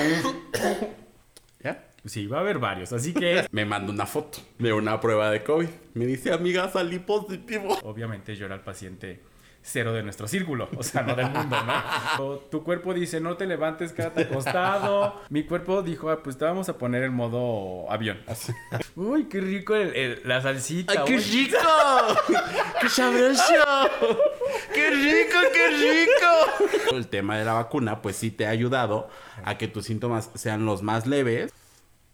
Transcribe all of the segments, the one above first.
¿Ya? Sí, va a haber varios, así que Me manda una foto de una prueba de COVID. Me dice, amiga, salí positivo. obviamente yo era el paciente cero de nuestro círculo, o sea, no del mundo, ¿no? O Tu cuerpo dice, no te levantes, quédate acostado. Mi cuerpo dijo, "Ah, pues te vamos a poner en modo avión. Así. Uy, qué rico el- el- la salsita. uy. rico! ¡Qué sabroso! ¡Qué rico, qué rico! El tema de la vacuna, pues sí te ha ayudado a que tus síntomas sean los más leves.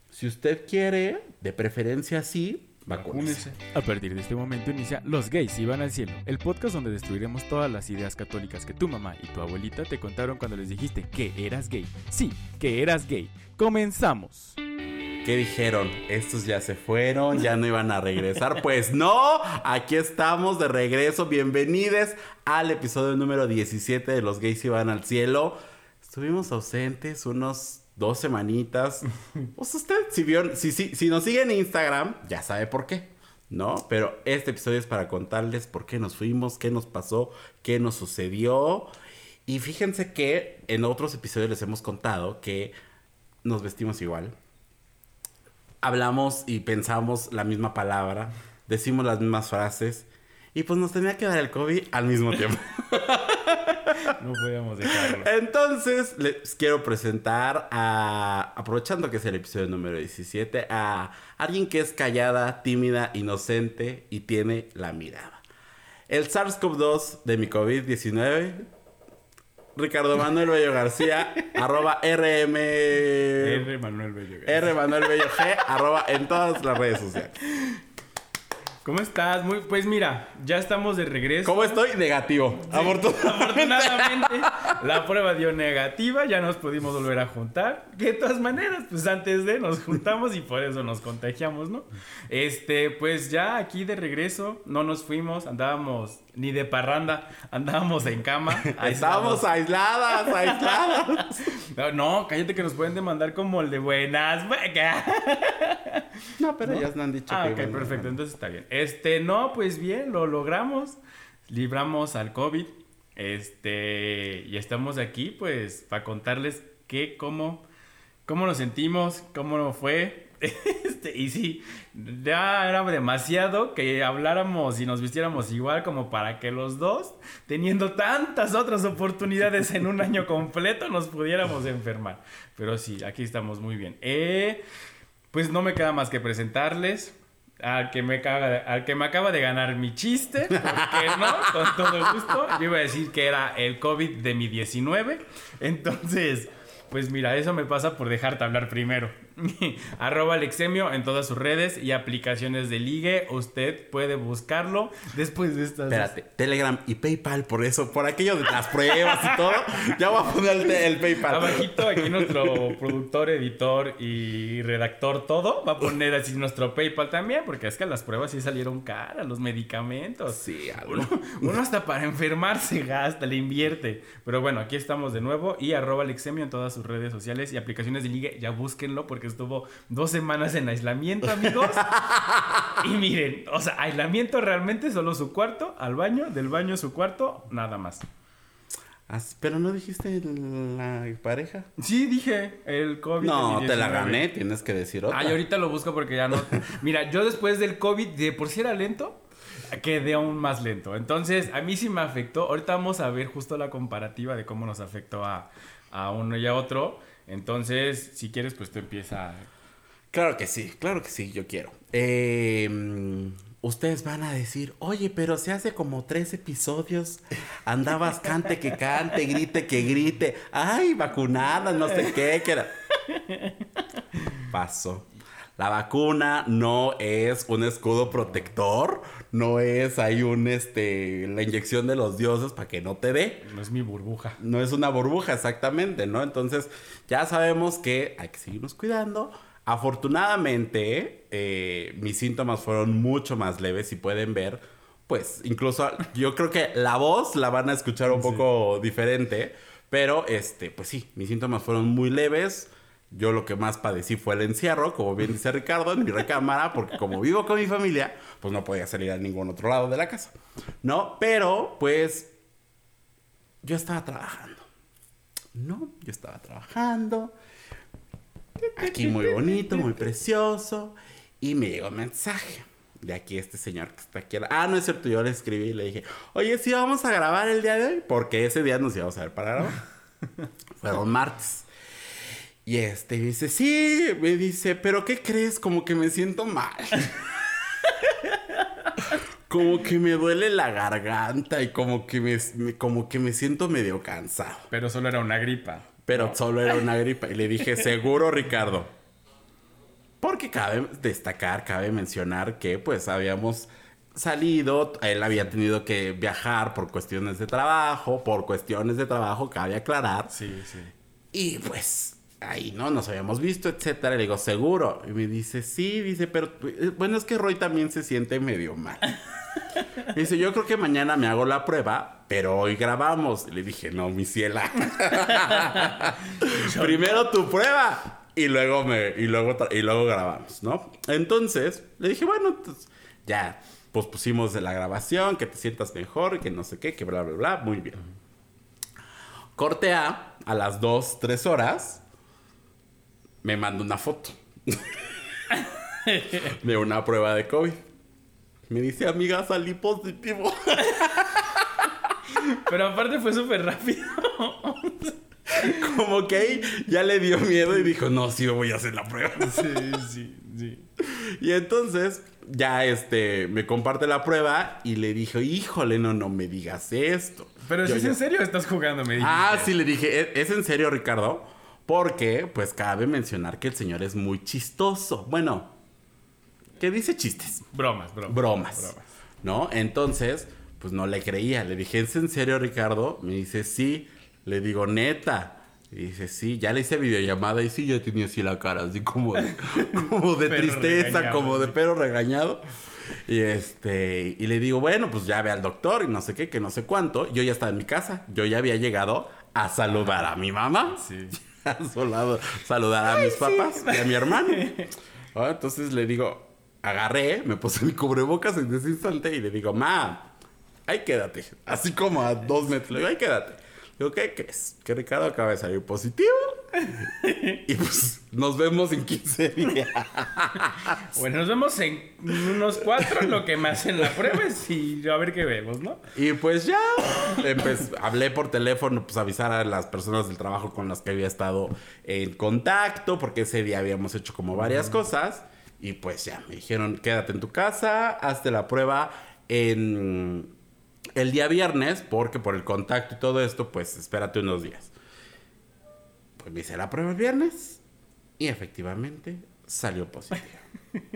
Si usted quiere, de preferencia sí, vacúnese. A partir de este momento inicia Los gays iban al cielo, el podcast donde destruiremos todas las ideas católicas que tu mamá y tu abuelita te contaron cuando les dijiste que eras gay. Sí, que eras gay. Comenzamos. ¿Qué dijeron? Estos ya se fueron, ya no iban a regresar. Pues no, aquí estamos de regreso. Bienvenidos al episodio número 17 de Los gays iban al cielo. Estuvimos ausentes unos dos semanitas. Pues usted, si, vio, si, si, si nos sigue en Instagram, ya sabe por qué. ¿No? Pero este episodio es para contarles por qué nos fuimos, qué nos pasó, qué nos sucedió. Y fíjense que en otros episodios les hemos contado que nos vestimos igual hablamos y pensamos la misma palabra, decimos las mismas frases y pues nos tenía que dar el COVID al mismo tiempo. No podíamos dejarlo. Entonces les quiero presentar a, aprovechando que es el episodio número 17, a alguien que es callada, tímida, inocente y tiene la mirada. El SARS-CoV-2 de mi COVID-19. Ricardo Manuel Bello García, arroba RM... R. Manuel Bello. R Manuel Bello G, arroba en todas las redes sociales. ¿Cómo estás? Muy, pues mira, ya estamos de regreso. ¿Cómo estoy? Negativo. Afortunadamente. Afortunadamente, la prueba dio negativa, ya nos pudimos volver a juntar. Que de todas maneras, pues antes de nos juntamos y por eso nos contagiamos, ¿no? Este, pues ya aquí de regreso, no nos fuimos, andábamos ni de parranda, andábamos en cama. Estábamos aisladas, aisladas. No, no, cállate que nos pueden demandar como el de buenas. No, pero ellas no han dicho Ah, que ok, perfecto, entonces está bien. Este, no, pues bien, lo logramos. Libramos al COVID. Este, y estamos aquí, pues, para contarles qué, cómo, cómo nos sentimos, cómo nos fue. Este, y sí, ya era demasiado que habláramos y nos vistiéramos igual como para que los dos, teniendo tantas otras oportunidades en un año completo, nos pudiéramos enfermar. Pero sí, aquí estamos muy bien. Eh, pues no me queda más que presentarles al que me acaba de, al que me acaba de ganar mi chiste, ¿por qué no? Con todo gusto. Yo iba a decir que era el COVID de mi 19. Entonces, pues mira, eso me pasa por dejarte hablar primero. Arroba Alexemio en todas sus redes y aplicaciones de ligue. Usted puede buscarlo después de estas. Espérate, Telegram y PayPal, por eso, por aquello de las pruebas y todo. Ya voy a poner el, PayPal. Abajito aquí nuestro productor, editor y redactor todo va a poner así nuestro PayPal también, porque es que las pruebas sí salieron caras, los medicamentos. Sí, algo. Uno, uno hasta para enfermarse gasta, le invierte. Pero bueno, aquí estamos de nuevo y arroba Alexemio en todas sus redes sociales y aplicaciones de ligue, ya búsquenlo porque estuvo dos semanas en aislamiento, amigos. y miren, o sea, aislamiento realmente solo su cuarto, al baño, del baño a su cuarto, nada más. As- Pero no dijiste la pareja. Sí, dije, el COVID. No, te la 19. gané, tienes que decir otra. Ay, ahorita lo busco porque ya no. Mira, yo después del COVID, de por si era lento, quedé aún más lento. Entonces, a mí sí me afectó. Ahorita vamos a ver justo la comparativa de cómo nos afectó a, a uno y a otro. Entonces, si quieres, pues tú empieza. Claro que sí, claro que sí, yo quiero. Mm, ustedes van a decir, oye, pero se hace como tres episodios. Andabas cante que cante, grite que grite. Ay, vacunada, no sé qué, que era. Pasó. La vacuna no es un escudo protector, no es ahí un este la inyección de los dioses para que no te dé. No es mi burbuja. No es una burbuja, exactamente, ¿no? Entonces, ya sabemos que hay que seguirnos cuidando. Afortunadamente, eh, mis síntomas fueron mucho más leves y pueden ver, pues, incluso yo creo que la voz la van a escuchar un poco diferente, pero, este, pues sí, mis síntomas fueron muy leves. Yo lo que más padecí fue el encierro, como bien dice Ricardo, en mi recámara, porque como vivo con mi familia, pues no podía salir a ningún otro lado de la casa, ¿no? Pero, pues, yo estaba trabajando. No, yo estaba trabajando. aquí muy bonito, muy precioso. Y me llegó un mensaje de aquí este señor que está aquí. Ah, no es cierto, yo le escribí y le dije, oye, sí, vamos a grabar el día de hoy, porque ese día nos íbamos a ver para grabar. Fueron martes. Y este dice, sí, me dice, pero ¿qué crees? Como que me siento mal. como que me duele la garganta y como que me, como que me siento medio cansado. Pero solo era una gripa. Pero solo era una gripa. Y le dije, seguro, Ricardo. Porque cabe destacar, cabe mencionar que pues habíamos salido, él había tenido que viajar por cuestiones de trabajo, por cuestiones de trabajo, cabe aclarar. Sí, sí. Y pues ahí no nos habíamos visto, etcétera. Le digo, seguro. Y me dice, sí, dice, pero eh, bueno, es que Roy también se siente medio mal. dice, yo creo que mañana me hago la prueba, pero hoy grabamos. le dije, no, mi ciela. Primero tu prueba. Y luego me, y luego, y luego grabamos, ¿no? Entonces, le dije, bueno, pues, ya, pues pusimos la grabación, que te sientas mejor, que no sé qué, que bla, bla, bla, muy bien. Corte A, a las 2, 3 horas, me manda una foto de una prueba de COVID. Me dice, amiga, salí positivo. Pero aparte fue súper rápido. Como que ahí ya le dio miedo y dijo, no, sí, voy a hacer la prueba. Sí, sí, sí. Y entonces ya este me comparte la prueba y le dije, híjole, no, no me digas esto. Pero si es en serio estás jugando, me dijiste. Ah, sí, le dije, ¿E-, ¿es en serio, Ricardo? Porque, pues, cabe mencionar que el señor es muy chistoso. Bueno, que dice chistes. Bromas, bromas. Bromas. bromas. ¿No? Entonces, pues no le creía. Le dije, ¿es en serio, Ricardo? Me dice, sí. Le digo, neta. Y dice, sí, ya le hice videollamada y sí, yo tenía así la cara, así como de, como de tristeza, como de perro regañado. Y este, y le digo, bueno, pues ya ve al doctor y no sé qué, que no sé cuánto. Yo ya estaba en mi casa, yo ya había llegado a saludar a mi mamá, sí. a saludar a mis papás y a mi hermano. Ah, entonces le digo, agarré, me puse mi cubrebocas en ese instante y le digo, ma, ahí quédate. Así como a dos metros, le digo, ahí quédate. Digo, ¿qué crees? Que Ricardo acaba de salir positivo. y pues nos vemos en 15 días. bueno, nos vemos en unos cuatro, lo que me hacen la prueba y a ver qué vemos, ¿no? Y pues ya hablé por teléfono, pues avisar a las personas del trabajo con las que había estado en contacto, porque ese día habíamos hecho como varias cosas. Y pues ya, me dijeron, quédate en tu casa, hazte la prueba en el día viernes, porque por el contacto y todo esto, pues espérate unos días. Pues me hice la prueba el viernes y efectivamente salió positivo.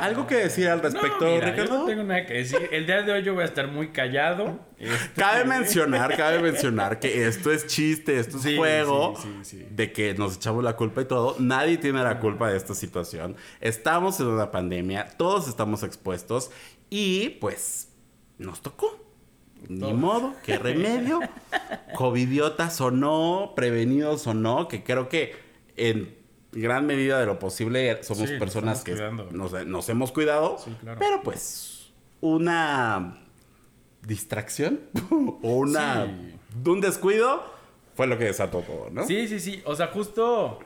¿Algo que decir al respecto, Ricardo? no tengo nada que decir. El día de hoy yo voy a estar muy callado. Este, cabe mencionar, cabe mencionar que esto es chiste, esto es juego de que nos echamos la culpa y todo. Nadie tiene la culpa de esta situación. Estamos en una pandemia, todos estamos expuestos y pues nos tocó. Ni modo, qué remedio. Covidiotas o no, prevenidos o no, que creo que en gran medida de lo posible somos personas que nos, hemos cuidado. Pero pues una distracción o una un descuido fue lo que desató todo, ¿no? Sí, sí, sí. O sea, justo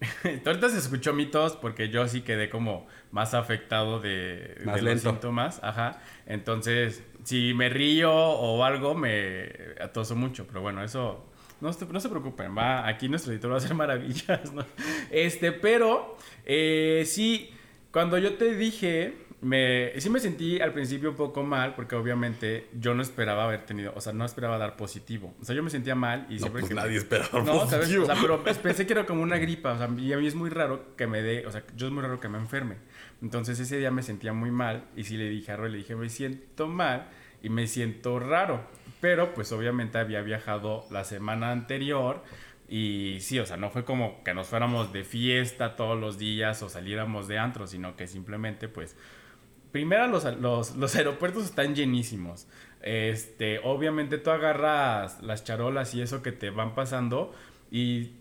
ahorita se escuchó mitos porque yo sí quedé como más afectado de, los síntomas. Ajá. Entonces, si me río o algo, me atoso mucho. Pero bueno, eso no, no se preocupen, va. Aquí nuestro editor va a hacer maravillas, ¿no? Este, pero eh, sí, cuando yo te dije me, sí me sentí al principio un poco mal porque obviamente yo no esperaba haber tenido, o sea, no esperaba dar positivo. O sea, yo me sentía mal y siempre pues que nadie esperaba no, positivo. O sea, pero pensé que era como una gripa, o sea, y a mí es muy raro que me dé, o sea, yo es muy raro que me enferme. Entonces ese día me sentía muy mal y sí le dije a Roy, le dije, me siento mal y me siento raro. Pero pues obviamente había viajado la semana anterior y sí, o sea, no fue como que nos fuéramos de fiesta todos los días o saliéramos de antro, sino que simplemente pues primero los, los, aeropuertos están llenísimos. Este, obviamente tú agarras las charolas y eso que te van pasando y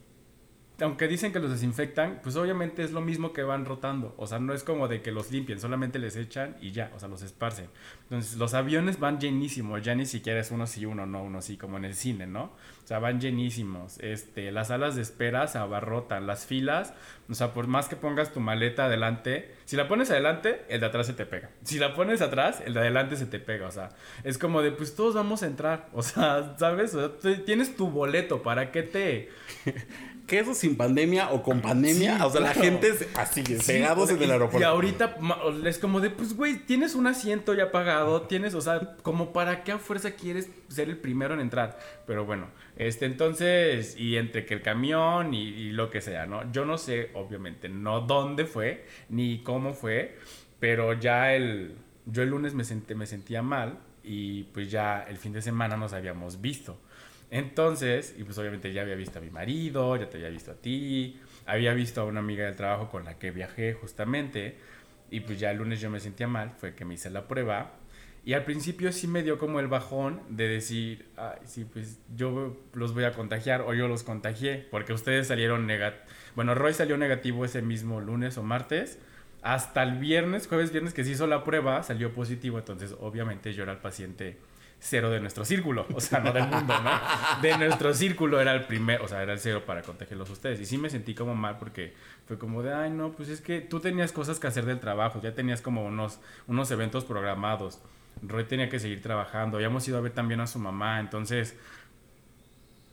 aunque dicen que los desinfectan, pues obviamente es lo mismo que van rotando. O sea, no es como de que los limpien, solamente les echan y ya, o sea, los esparcen. Entonces, los aviones van llenísimos, ya ni siquiera es uno sí, uno no, uno sí, como en el cine, ¿no? O sea, van llenísimos. Este, las salas de espera se abarrotan, las filas, o sea, por más que pongas tu maleta adelante, si la pones adelante, el de atrás se te pega. Si la pones atrás, el de adelante se te pega, o sea, es como de, pues todos vamos a entrar, o sea, ¿sabes? O sea, tienes tu boleto, ¿para qué te ¿Qué eso sin pandemia o con pandemia? o sea, la gente así, pegados en el aeropuerto. Y ahorita es como de, pues, güey, tienes un asiento ya pagado, tienes, o sea, como para qué a fuerza quieres ser el primero en entrar. Pero bueno, este, entonces, y entre que el camión y, lo que sea, ¿no? Yo no sé, obviamente, no dónde fue, ni cómo fue, pero ya el, yo el lunes me, senté, me sentía mal y pues ya el fin de semana nos habíamos visto. Entonces, y pues obviamente ya había visto a mi marido, ya te había visto a ti, había visto a una amiga del trabajo con la que viajé justamente, y pues ya el lunes yo me sentía mal, fue que me hice la prueba, y al principio sí me dio como el bajón de decir, ay, sí, pues yo los voy a contagiar o yo los contagié, porque ustedes salieron negativos, bueno, Roy salió negativo ese mismo lunes o martes, hasta el viernes, jueves, viernes que se hizo la prueba, salió positivo, entonces obviamente yo era el paciente cero de nuestro círculo, o sea, no del mundo, ¿no? De nuestro círculo era el primer, o sea, era el cero para contagiarlos a ustedes. Y sí me sentí como mal porque fue como de, ay, no, pues es que tú tenías cosas que hacer del trabajo, ya tenías como unos, unos eventos programados. Roy tenía que seguir trabajando, habíamos ido a ver también a su mamá, entonces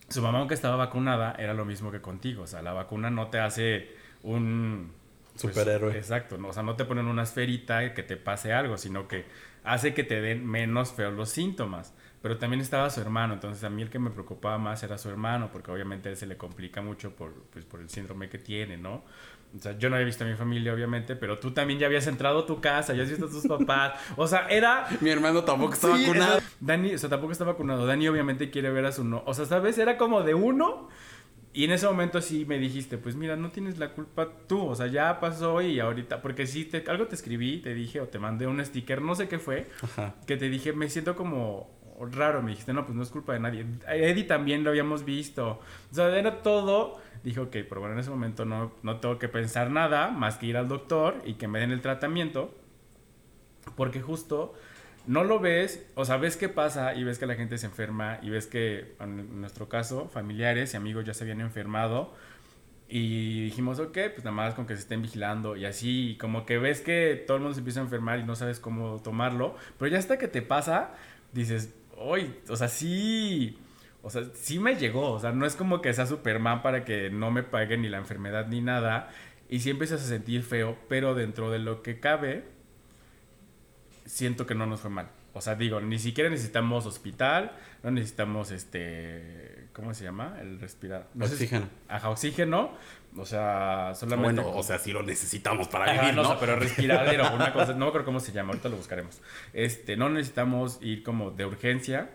su mamá aunque estaba vacunada era lo mismo que contigo, o sea, la vacuna no te hace un pues, superhéroe. Exacto, ¿no? o sea, no te ponen una esferita que te pase algo, sino que hace que te den menos feos los síntomas. Pero también estaba su hermano, entonces a mí el que me preocupaba más era su hermano, porque obviamente a él se le complica mucho por, pues, por el síndrome que tiene, ¿no? O sea, yo no había visto a mi familia, obviamente, pero tú también ya habías entrado a tu casa, ya has visto a tus papás. O sea, era. Mi hermano tampoco está vacunado. Dani, o sea, tampoco está vacunado. Dani, obviamente, quiere ver a su no. O sea, ¿sabes? Era como de uno y en ese momento sí me dijiste, pues mira, no tienes la culpa tú, o sea, ya pasó y ahorita, porque sí, te, algo te escribí, te dije o te mandé un sticker, no sé qué fue, que te dije, me siento como raro, me dijiste, no, pues no es culpa de nadie. Eddie también lo habíamos visto, o sea, era todo, dije, ok, pero bueno, en ese momento no, no tengo que pensar nada más que ir al doctor y que me den el tratamiento, porque justo no lo ves, o sea, ves qué pasa y ves que la gente se enferma y ves que, en nuestro caso, familiares y amigos ya se habían enfermado y dijimos, ok, pues nada más con que se estén vigilando y así, como que ves que todo el mundo se empieza a enfermar y no sabes cómo tomarlo, pero ya hasta que te pasa, dices, hoy, o sea, sí, o sea, sí me llegó, o sea, no es como que sea Superman para que no me pague ni la enfermedad ni nada y sí empiezas a sentir feo, pero dentro de lo que cabe, siento que no nos fue mal. O sea, digo, ni siquiera necesitamos hospital, no necesitamos este, ¿cómo se llama? El respirar. oxígeno. ajá, oxígeno. O sea, solamente. Bueno, o sea, sí lo necesitamos para vivir, ¿no? pero respiradero, una cosa, no me acuerdo cómo se llama, ahorita lo buscaremos. Este, no necesitamos ir como de urgencia.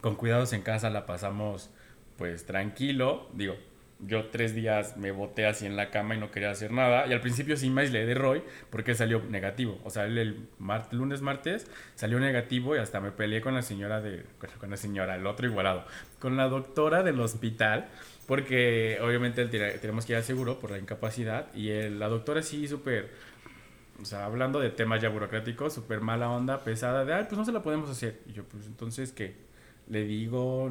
Con cuidados en casa la pasamos pues tranquilo, digo, yo tres días me boté así en la cama y no quería hacer nada. Y al principio sí me aislé de Roy porque salió negativo. O sea, el, lunes, martes salió negativo y hasta me peleé con la señora de... Con la señora, el otro igualado. Con la doctora del hospital porque obviamente tenemos que ir al seguro por la incapacidad. Y la doctora sí súper... O sea, hablando de temas ya burocráticos, súper mala onda, pesada, de, ay, pues no se la podemos hacer. Y yo, pues entonces, ¿qué? Le digo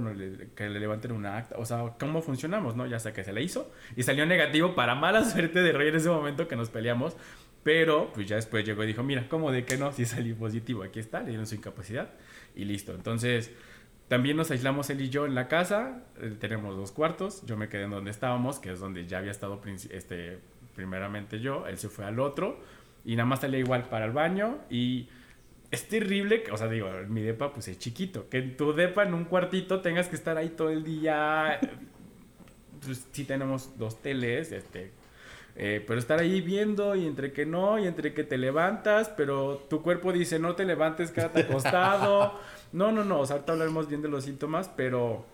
que le levanten una acta, o sea, cómo funcionamos, ¿no? Ya hasta que se le hizo y salió negativo para mala suerte de Roy en ese momento que nos peleamos, pero pues ya después llegó y dijo, mira, ¿cómo de que no? Si salió positivo, aquí está, le dieron su incapacidad y listo. Entonces, también nos aislamos él y yo en la casa, eh, tenemos dos cuartos, yo me quedé en donde estábamos, que es donde ya había estado este, primeramente yo, él se fue al otro y nada más salía igual para el baño y es terrible, o sea, digo, mi depa pues es chiquito, que en tu depa en un cuartito tengas que estar ahí todo el día. Pues sí tenemos dos teles, este, eh, pero estar ahí viendo y entre que no y entre que te levantas, pero tu cuerpo dice no te levantes, quédate acostado. No, no, no, o sea, ahorita hablaremos bien de los síntomas, pero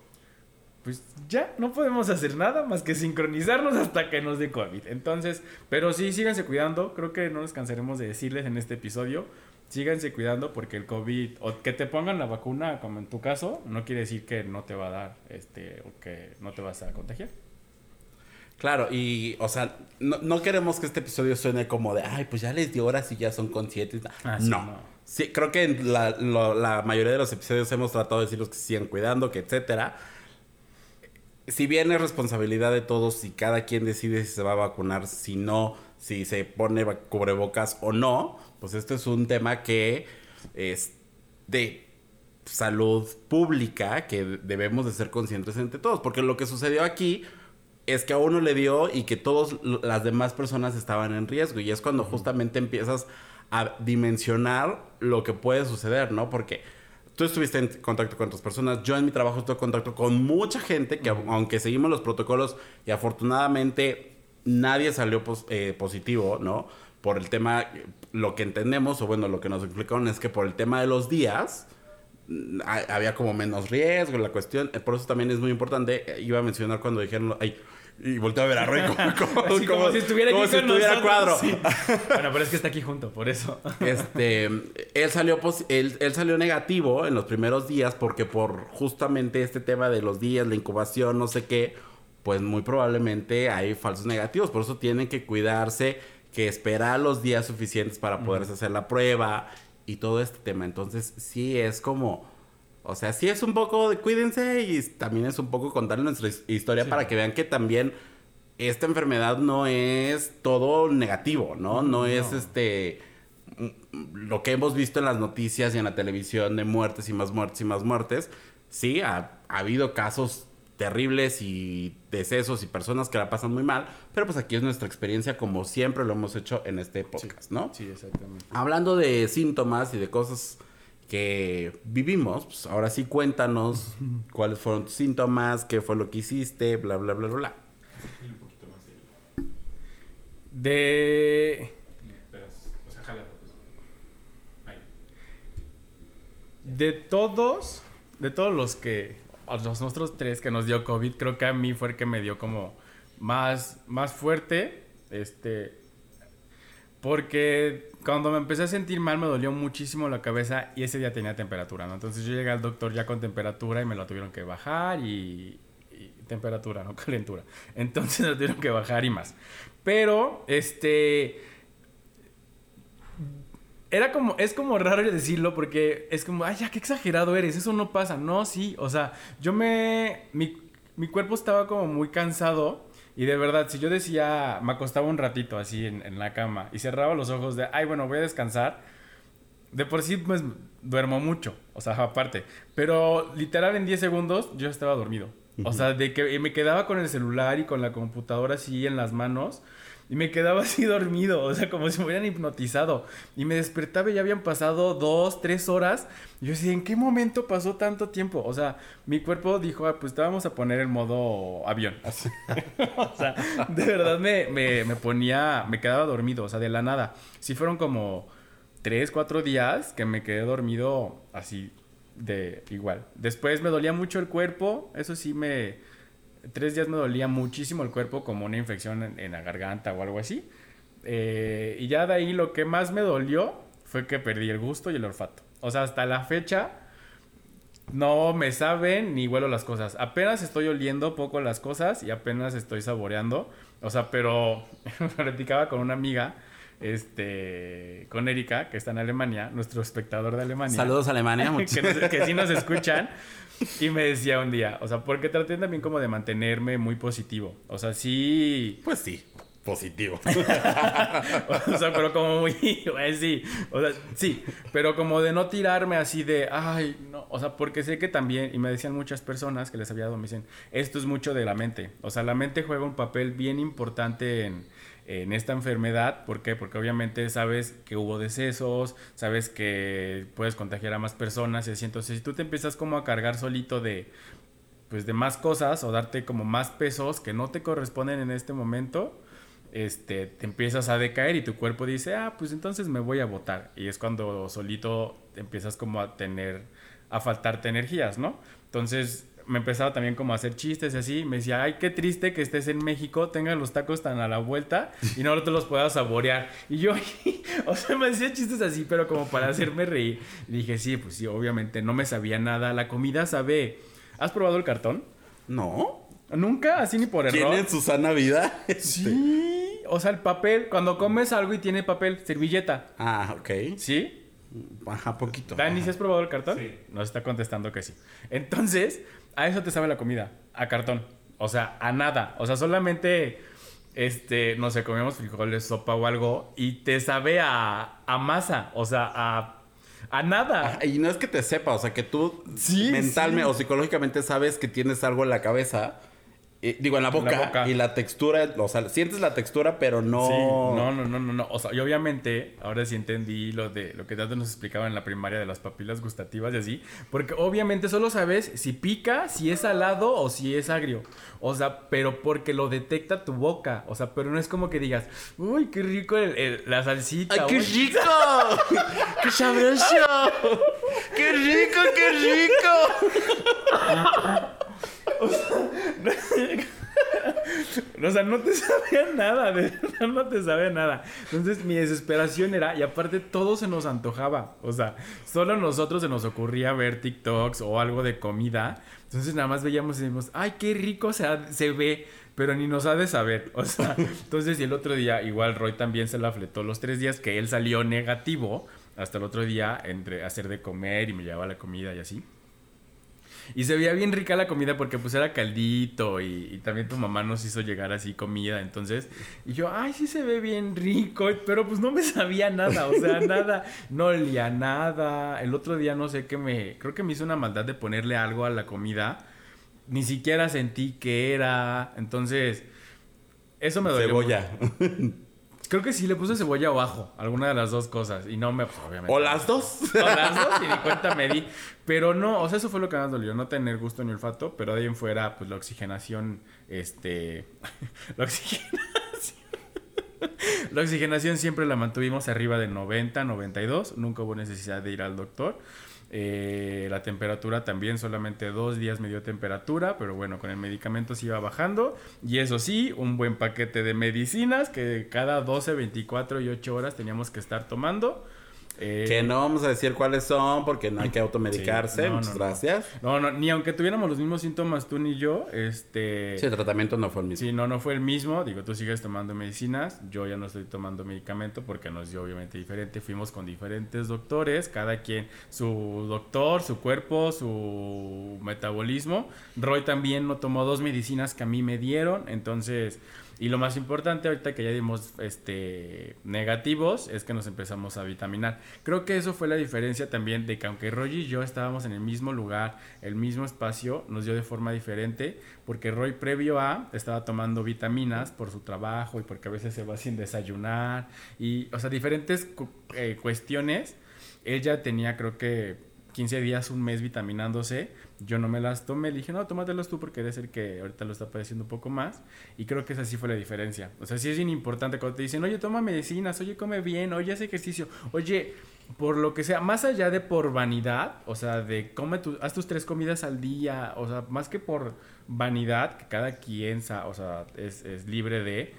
pues ya no podemos hacer nada más que sincronizarnos hasta que nos dé COVID. Entonces, pero sí, síganse cuidando, creo que no nos cansaremos de decirles en este episodio síganse cuidando porque el COVID, o que te pongan la vacuna, como en tu caso, no quiere decir que no te va a dar, este, o que no te vas a contagiar. Claro, y, o sea, no, queremos que este episodio suene como de, ay, pues ya les dio horas y ya son conscientes. Ah, no. Sí, creo que en la, la, mayoría de los episodios hemos tratado de decirles que sigan cuidando, que etcétera. Si bien es responsabilidad de todos, si cada quien decide si se va a vacunar, si no, si se pone cubrebocas o no, pues este es un tema que es de salud pública que debemos de ser conscientes entre todos. Porque lo que sucedió aquí es que a uno le dio y que todas las demás personas estaban en riesgo. Y es cuando justamente empiezas a dimensionar lo que puede suceder, ¿no? Porque tú estuviste en contacto con otras personas, yo en mi trabajo estoy en contacto con mucha gente que aunque seguimos los protocolos y afortunadamente nadie salió eh, positivo, ¿no? Por el tema, lo que entendemos, o bueno, lo que nos explicaron es que por el tema de los días, mm, había como menos riesgo la cuestión. Eh, por eso también es muy importante. Eh, iba a mencionar cuando dijeron, ay, y volteó a ver a Roy como, si estuviera aquí con estuviera cuadro. Bueno, pero es que está aquí junto, por eso. Este, él salió, él, él, salió negativo en los primeros días porque por justamente este tema de los días, la incubación, no sé qué, pues muy probablemente hay falsos negativos. Por eso tienen que cuidarse, que esperar los días suficientes para poderse hacer la prueba y todo este tema. Entonces, sí es como o sea, sí es un poco de cuídense y también es un poco contar nuestra historia para que vean que también esta enfermedad no es todo negativo, ¿no? No, es este lo que hemos visto en las noticias y en la televisión de muertes y más muertes y más muertes. Sí, ha, habido casos terribles y decesos y personas que la pasan muy mal, pero pues aquí es nuestra experiencia como siempre lo hemos hecho en este podcast, ¿no? Sí, exactamente. Hablando de síntomas y de cosas que vivimos, pues ahora sí cuéntanos cuáles fueron tus síntomas, qué fue lo que hiciste, bla, bla, bla, bla. De... De todos, de todos los que, los nosotros tres que nos dio COVID, creo que a mí fue el que me dio como más, más fuerte, este, porque cuando me empecé a sentir mal me dolió muchísimo la cabeza y ese día tenía temperatura, ¿no? Entonces yo llegué al doctor ya con temperatura y me lo tuvieron que bajar y, temperatura, no calentura. Entonces lo tuvieron que bajar y más. Pero, este... Era como, es como raro decirlo porque es como, ay, ya, qué exagerado eres, eso no pasa. No, sí, o sea, yo me, mi, mi cuerpo estaba como muy cansado y de verdad, si yo decía, me acostaba un ratito así en, la cama y cerraba los ojos de, ay, bueno, voy a descansar, de por sí pues duermo mucho, o sea, aparte. Pero literal en 10 segundos yo estaba dormido. O sea, de que me quedaba con el celular y con la computadora así en las manos y me quedaba así dormido, o sea, como si me hubieran hipnotizado. Y me despertaba y ya habían pasado dos, tres horas. Y yo decía, ¿en qué momento pasó tanto tiempo? O sea, mi cuerpo dijo, ah, pues te vamos a poner en modo avión. o sea, de verdad me, me, me ponía, me quedaba dormido, o sea, de la nada. Sí fueron como tres, cuatro días que me quedé dormido así de igual. Después me dolía mucho el cuerpo, eso sí me tres días me dolía muchísimo el cuerpo como una infección en, la garganta o algo así. Eh, y ya de ahí lo que más me dolió fue que perdí el gusto y el olfato. O sea, hasta la fecha no me saben ni huelo las cosas. Apenas estoy oliendo poco las cosas y apenas estoy saboreando. O sea, pero platicaba con una amiga, este, con Erika, que está en Alemania, nuestro espectador de Alemania. Saludos a Alemania. que, que sí nos escuchan. Y me decía un día, o sea, porque traté también como de mantenerme muy positivo. O sea, sí. Pues sí, positivo. o sea, pero como muy. sí, o sea, sí, pero como de no tirarme así de, ay, no. O sea, porque sé que también, y me decían muchas personas que les había dado, me dicen, esto es mucho de la mente. O sea, la mente juega un papel bien importante en en esta enfermedad. ¿Por qué? Porque obviamente sabes que hubo decesos, sabes que puedes contagiar a más personas y así. Entonces, si tú te empiezas como a cargar solito de, pues, de más cosas o darte como más pesos que no te corresponden en este momento, este, te empiezas a decaer y tu cuerpo dice, ah, pues entonces me voy a botar. Y es cuando solito empiezas como a tener, a faltarte energías, ¿no? Entonces, me empezaba también como a hacer chistes y así. Me decía, ay, qué triste que estés en México, tengan los tacos tan a la vuelta y no te los puedas saborear. Y yo, o sea, me decía chistes así, pero como para hacerme reír. Y dije, sí, pues sí, obviamente no me sabía nada. La comida sabe. ¿Has probado el cartón? No. Nunca, así ni por error. ¿Tienen Susana Vida? Este. Sí. O sea, el papel, cuando comes algo y tiene papel, servilleta. Ah, ok. ¿Sí? Ajá, poquito. Dani. ¿sí has probado el cartón? Sí. Nos está contestando que sí. Entonces, a eso te sabe la comida, a cartón. O sea, a nada. O sea, solamente, este, no sé, comemos frijoles, sopa o algo y te sabe a, a masa. O sea, a, a nada. Ah, Y no es que te sepa, o sea, que tú Sí, mentalmente sí. o psicológicamente sabes que tienes algo en la cabeza. Eh, digo, en la En la boca. Y la textura, o sea, sientes la textura, pero no. Sí, no, no, no, no, no. O sea, y obviamente, ahora sí entendí lo de lo que tanto nos explicaba en la primaria de las papilas gustativas y así. Porque obviamente solo sabes si pica, si es salado o si es agrio. O sea, pero porque lo detecta tu boca. O sea, pero no es como que digas, uy, qué rico el- el- la salsita. ¡Ay, qué uy". rico! ¡Qué sabroso! ¡Qué rico, qué rico! O sea, no te sabía nada, de verdad no te sabía nada. Entonces mi desesperación era, y aparte todo se nos antojaba. O sea, solo a nosotros se nos ocurría ver TikToks o algo de comida. Entonces nada más veíamos y decimos, ay, qué rico se, ha- se ve, pero ni nos ha de saber. O sea, entonces y el otro día, igual Roy también se la fletó los tres días que él salió negativo. Hasta el otro día, entre hacer de comer y me llevaba la comida y así. Y se veía bien rica la comida porque pues era caldito y, y también tu mamá nos hizo llegar así comida, entonces, y yo, ay, sí se ve bien rico, pero pues no me sabía nada, o sea, nada, no olía nada. El otro día no sé qué me, creo que me hizo una maldad de ponerle algo a la comida, ni siquiera sentí que era, entonces, eso me dolió. Cebolla. Creo que sí le puse cebolla o ajo, alguna de las dos cosas, y no me, pues, obviamente. ¿O las dos? O las dos y ni cuenta me di. Pero no, o sea, eso fue lo que más dolió, no tener gusto ni olfato, pero de ahí en fuera, pues la oxigenación, este, la oxigenación. La oxigenación siempre la mantuvimos arriba de 90, 92, nunca hubo necesidad de ir al doctor. Eh, la temperatura también, solamente dos días me dio temperatura, pero bueno, con el medicamento se iba bajando. Y eso sí, un buen paquete de medicinas que cada 12, 24 y 8 horas teníamos que estar tomando. Eh, Que no vamos a decir cuáles son porque no hay que automedicarse. Sí, no, Muchas no, no. gracias. No, no, ni aunque tuviéramos los mismos síntomas tú ni yo, este... Sí, el tratamiento no fue el mismo. Sí, no, no fue el mismo. Digo, tú sigues tomando medicinas. Yo ya no estoy tomando medicamento porque nos dio obviamente diferente. Fuimos con diferentes doctores, cada quien su doctor, su cuerpo, su metabolismo. Roy también no tomó dos medicinas que a mí me dieron. Entonces, y lo más importante ahorita que ya dimos este negativos es que nos empezamos a vitaminar. Creo que eso fue la diferencia también de que aunque Roy y yo estábamos en el mismo lugar, el mismo espacio, nos dio de forma diferente porque Roy previo a estaba tomando vitaminas por su trabajo y porque a veces se va sin desayunar y o sea, diferentes cu- eh, cuestiones. Él ya tenía creo que 15 días, un mes vitaminándose. Yo no me las tomé. Le dije, no, tómatelas tú porque eres el que ahorita lo está padeciendo un poco más. Y creo que esa sí fue la diferencia. O sea, sí es bien importante cuando te dicen, oye, toma medicinas, oye, come bien, oye, haz ejercicio, oye, por lo que sea, más allá de por vanidad, o sea, de come tu, haz tus tres comidas al día, o sea, más que por vanidad, que cada quien, o sea, es, es libre de,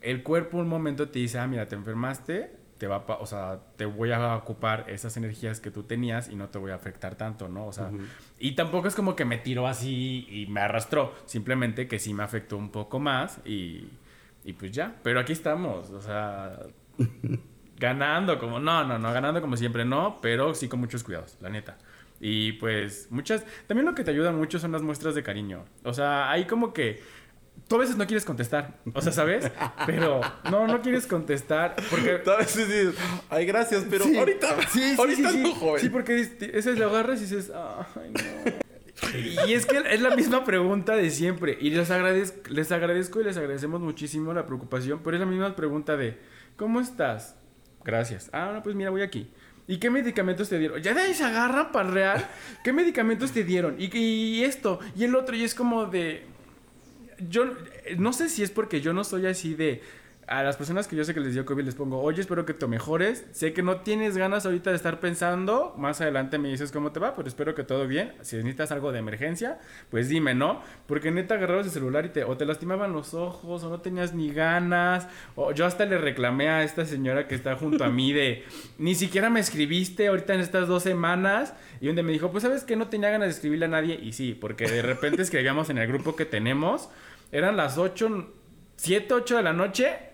el cuerpo un momento te dice, ah, mira, te enfermaste, te va o sea, te voy a ocupar esas energías que tú tenías y no te voy a afectar tanto, ¿no? O sea, y tampoco es como que me tiró así y me arrastró, simplemente que sí me afectó un poco más y, y pues ya, pero aquí estamos, o sea, ganando como, no, no, no, ganando como siempre, no, pero sí con muchos cuidados, la neta. Y pues muchas, también lo que te ayuda mucho son las muestras de cariño. O sea, hay como que tú a veces no quieres contestar, o sea, ¿sabes? Pero no, no quieres contestar porque... A veces dices, ay, gracias, pero Sí, ahorita, sí, sí, ahorita sí, sí. no, joven. Sí, porque dices- ese lo agarras y dices, ay, no. Y es que es la misma pregunta de siempre. Y les agradezco, les agradezco y les agradecemos muchísimo la preocupación, pero es la misma pregunta de, ¿cómo estás? Gracias. Ah, no, pues mira, voy aquí. ¿Y qué medicamentos te dieron? Ya de ahí se agarran para real. ¿Qué medicamentos te dieron? Y, y esto, y el otro, y es como de... Yo eh, no sé si es porque yo no soy así de a las personas que yo sé que les dio COVID les pongo, oye, espero que te mejores. Sé que no tienes ganas ahorita de estar pensando. Más adelante me dices cómo te va, pero espero que todo bien. Si necesitas algo de emergencia, pues dime, ¿no? Porque neta agarrabas el celular y te, o te lastimaban los ojos, o no tenías ni ganas. O yo hasta le reclamé a esta señora que está junto a mí de, ni siquiera me escribiste ahorita en estas dos semanas. Y donde me dijo, pues sabes que no tenía ganas de escribirle a nadie. Y sí, porque de repente escribíamos en el grupo que tenemos. Eran las 8, 7, 8 de la noche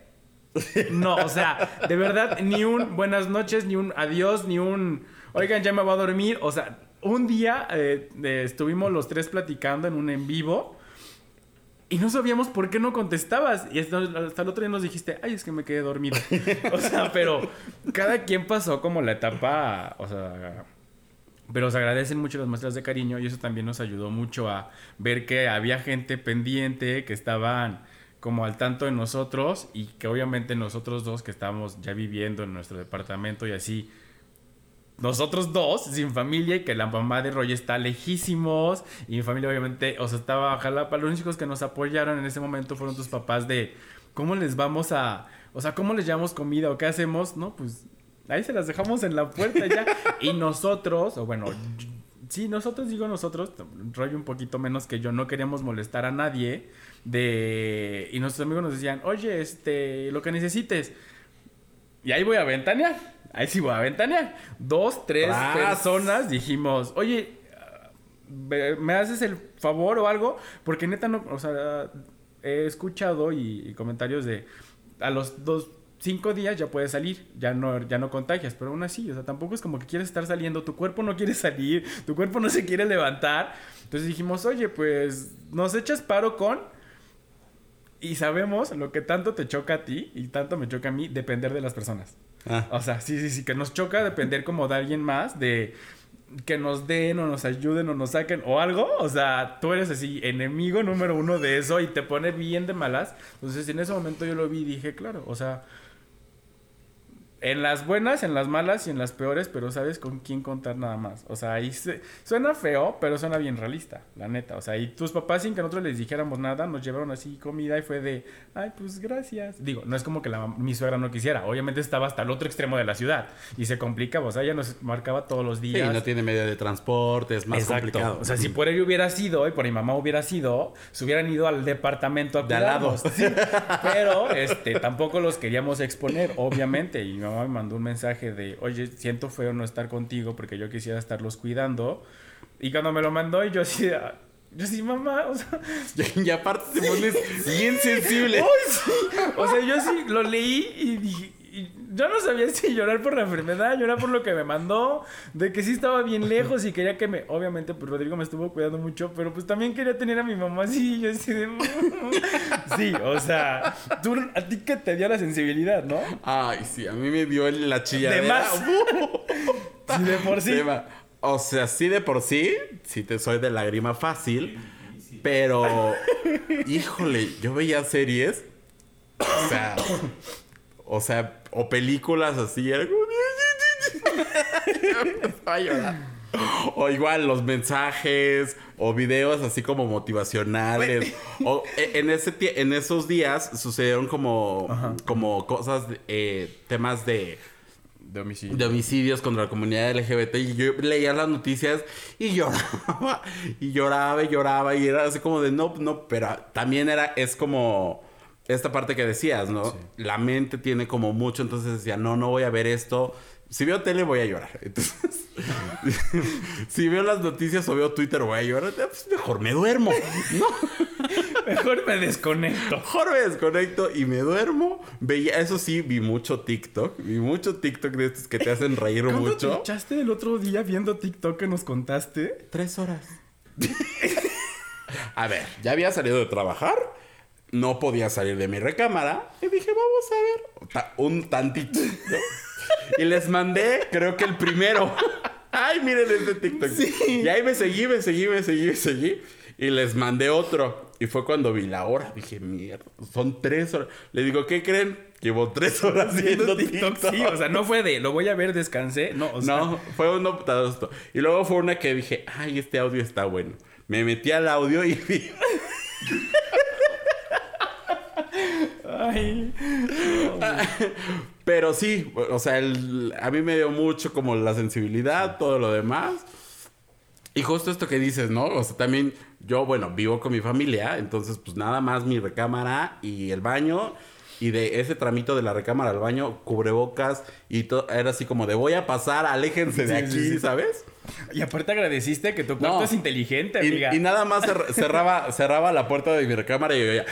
no, o sea, de verdad, ni un buenas noches, ni un adiós, ni un oigan, ya me voy a dormir. O sea, un día eh, estuvimos los tres platicando en un en vivo. Y no sabíamos por qué no contestabas. Y hasta, el otro día nos dijiste, ay, es que me quedé dormido. o sea, pero cada quien pasó como la etapa, o sea... Pero se agradecen mucho las muestras de cariño y eso también nos ayudó mucho a ver que había gente pendiente, que estaban como al tanto de nosotros y que obviamente nosotros dos que estamos ya viviendo en nuestro departamento y así, nosotros dos sin familia y que la mamá de Roy está lejísimos y mi familia obviamente, o sea, estaba a Jalapa, los únicos que nos apoyaron en ese momento fueron tus papás de cómo les vamos a, o sea, cómo les llevamos comida o qué hacemos, no, pues ahí se las dejamos en la puerta ya y nosotros, o bueno, sí, nosotros digo nosotros, Roy un poquito menos que yo, no queríamos molestar a nadie de... Y nuestros amigos nos decían, oye, este, lo que necesites. Y ahí voy a ventanear. Ahí sí voy a ventanear. Dos, tres personas dijimos, oye, ¿me haces el favor o algo? Porque neta no, o sea, he escuchado y, comentarios de a los dos, cinco días ya puedes salir, ya no, ya no contagias, pero aún así, o sea, tampoco es como que quieres estar saliendo, tu cuerpo no quiere salir, tu cuerpo no se quiere levantar. Entonces dijimos, oye, pues nos echas paro con y sabemos lo que tanto te choca a ti y tanto me choca a mí depender de las personas. Ah. O sea, sí, sí, sí, que nos choca depender como de alguien más, de que nos den o nos ayuden o nos saquen o algo. O sea, tú eres así, enemigo número uno de eso y te pone bien de malas. Entonces, en ese momento yo lo vi y dije, claro, o sea, en las buenas, en las malas y en las peores, pero sabes con quién contar nada más. O sea, ahí suena feo, pero suena bien realista, la neta. O sea, y tus papás sin que nosotros les dijéramos nada, nos llevaron así comida y fue de, ay, pues gracias. Digo, no es como que la, mi suegra no quisiera. Obviamente estaba hasta el otro extremo de la ciudad y se complicaba. O sea, ella nos marcaba todos los días. Sí, no tiene medio de transporte, es más Exacto. complicado. O sea, si por ello hubiera sido y por mi mamá hubiera sido, se hubieran ido al departamento a De al lado. Pero, este, tampoco los queríamos exponer, obviamente. Y mamá me mandó un mensaje de, oye, siento feo no estar contigo porque yo quisiera estarlos cuidando. Y cuando me lo mandó, yo así, yo sí, mamá, o sea... Y aparte te pones bien sensible. O sea, yo sí lo leí y dije... yo no sabía si llorar por la enfermedad, llorar por lo que me mandó, de que sí estaba bien lejos y quería que me... Obviamente, pues Rodrigo me estuvo cuidando mucho, pero pues también quería tener a mi mamá así, yo así de... sí, o sea, tú, a ti que te dio la sensibilidad, ¿no? Ay, sí, a mí me dio la chilladera. De más. sí, de por sí. O sea, sí de por sí, sí te soy de lágrima fácil, pero híjole, yo veía series, o sea, o sea, o películas así, era como... O igual los mensajes o videos así como motivacionales. o e, en, ese en esos días sucedieron como, como cosas, eh, temas de de homicidios. De homicidios contra la comunidad LGBT. Y yo leía las noticias y lloraba. Y lloraba y lloraba. Y era así como de no, no. Pero también era, es como esta parte que decías, ¿no? La mente tiene como mucho. Entonces decía, no, no voy a ver esto. Si veo tele voy a llorar. Entonces, si veo las noticias o veo Twitter voy a llorar. Pues mejor me duermo. ¿no? Mejor me desconecto. Mejor me desconecto y me duermo. Veía, eso sí, vi mucho TikTok. Vi mucho TikTok de estos que te hacen reír mucho. te echaste el otro día viendo TikTok que nos contaste? Tres horas. a ver, ya había salido de trabajar. No podía salir de mi recámara. Y dije, vamos a ver. Un tantito. y les mandé, creo que el primero. Ay, miren este TikTok. Y ahí me seguí, me seguí, me seguí, me seguí. Y les mandé otro. Y fue cuando vi la hora. Dije, mierda, son tres horas. Le digo, ¿qué creen? Llevo tres horas viendo TikTok. Sí, o sea, no fue de, lo voy a ver, descansé. No, o sea... No, fue uno esto. Y luego fue una que dije, ay, este audio está bueno. Me metí al audio y vi... Ay. Pero sí, o sea, el- a mí me dio mucho como la sensibilidad, todo lo demás. Y justo esto que dices, ¿no? O sea, también yo, bueno, vivo con mi familia, entonces pues nada más mi recámara y el baño. Y de ese tramito de la recámara al baño, cubrebocas y todo, era así como de voy a pasar, aléjense de Sí, aquí, sí, sí. ¿sabes? Y aparte agradeciste que tu cuarto No. es inteligente, Y, amiga. y nada más cer- cerraba, cerraba la puerta de mi recámara y yo ya...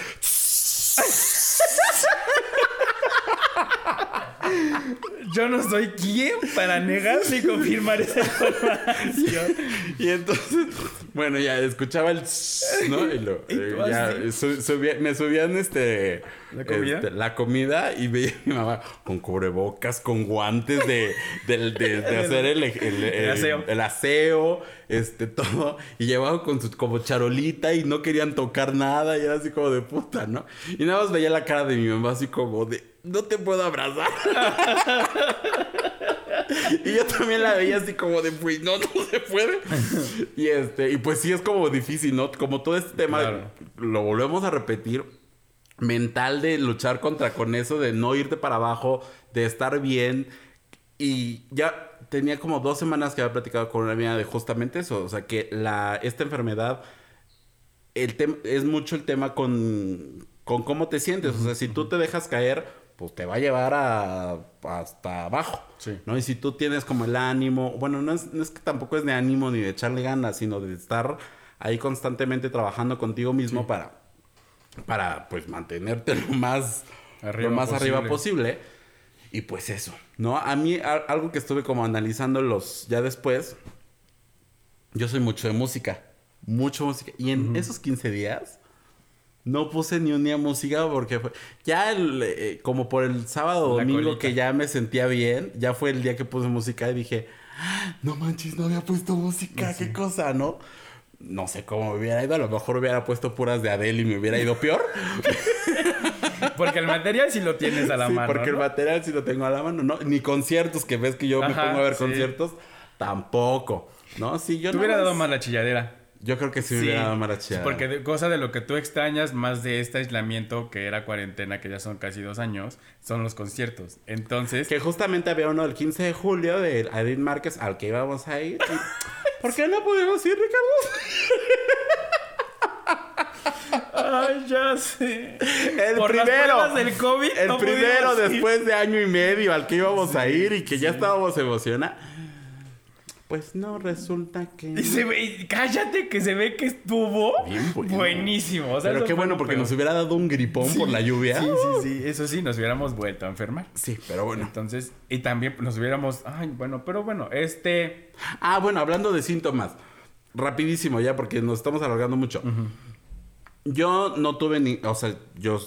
Yo no soy quien para negar ni confirmar esa información. Y entonces, bueno, ya escuchaba el ¿no? Y lo, me subían este ¿La comida? este, la comida y veía a mi mamá con cubrebocas, con guantes de, de- de hacer el, el- el- aseo. el aseo, este, todo. Y llevaba con su como charolita y no querían tocar nada y era así como de puta, ¿no? Y nada más veía la cara de mi mamá así como de, no te puedo abrazar. Y yo también la veía así como de, pues no, no se puede. Y este, y pues sí es como difícil, ¿no? Como todo este tema, Claro. lo volvemos a repetir, mental de luchar contra con eso, de no irte para abajo, de estar bien. Y ya tenía como dos semanas que había platicado con una amiga de justamente eso, o sea, que la, esta enfermedad el es mucho el tema con, con cómo te sientes. O sea, si tú te dejas caer, pues te va a llevar a, hasta abajo. Sí. ¿no? Y si tú tienes como el ánimo, bueno, no es, no es que tampoco es de ánimo ni de echarle ganas, sino de estar ahí constantemente trabajando contigo mismo para, para, pues, mantenerte lo más Arriba lo más arriba posible. posible. Y pues eso, ¿no? A mí a- algo que estuve como analizando los ya después, yo soy mucho de música, mucho música. Y en esos 15 días no puse ni un día música porque fue ya el, eh, como por el sábado La domingo colita. que ya me sentía bien, ya fue el día que puse música y dije, "Ah, no manches, no había puesto música, qué cosa, ¿no? No sé cómo me hubiera ido, a lo mejor hubiera puesto puras de Adele y me hubiera ido peor. Porque el material sí lo tienes a la sí, mano. porque el material sí lo tengo a la mano, ¿no? Ni conciertos, que ves que yo me pongo a ver sí. conciertos, tampoco, ¿no? Sí, yo Te hubiera dado más la chilladera. Yo creo que sí, me hubiera dado chillada. Porque de- cosa de lo que tú extrañas más de este aislamiento que era cuarentena, que ya son casi dos años, son los conciertos. Entonces, Que justamente había uno el 15 de julio de Edith Márquez al que íbamos a ir. y- ¿Por qué no pudimos ir, Ricardo? ay, ya sé. El Por las primero. pruebas del COVID, el no primero pudimos ir. después de año y medio al que íbamos a ir y que ya estábamos emocionados. Pues no, resulta que. Y se ve, cállate que se ve que estuvo Bien bueno. buenísimo. O sea, Pero qué bueno porque peor. nos hubiera dado un gripón por la lluvia. Sí, sí, sí. Eso sí, nos hubiéramos vuelto a enfermar. Sí, pero bueno. Entonces, y también nos hubiéramos. Ay, bueno, pero bueno, este. Ah, bueno, hablando de síntomas. Rapidísimo ya, porque nos estamos alargando mucho. Yo no tuve ni... O sea, yo...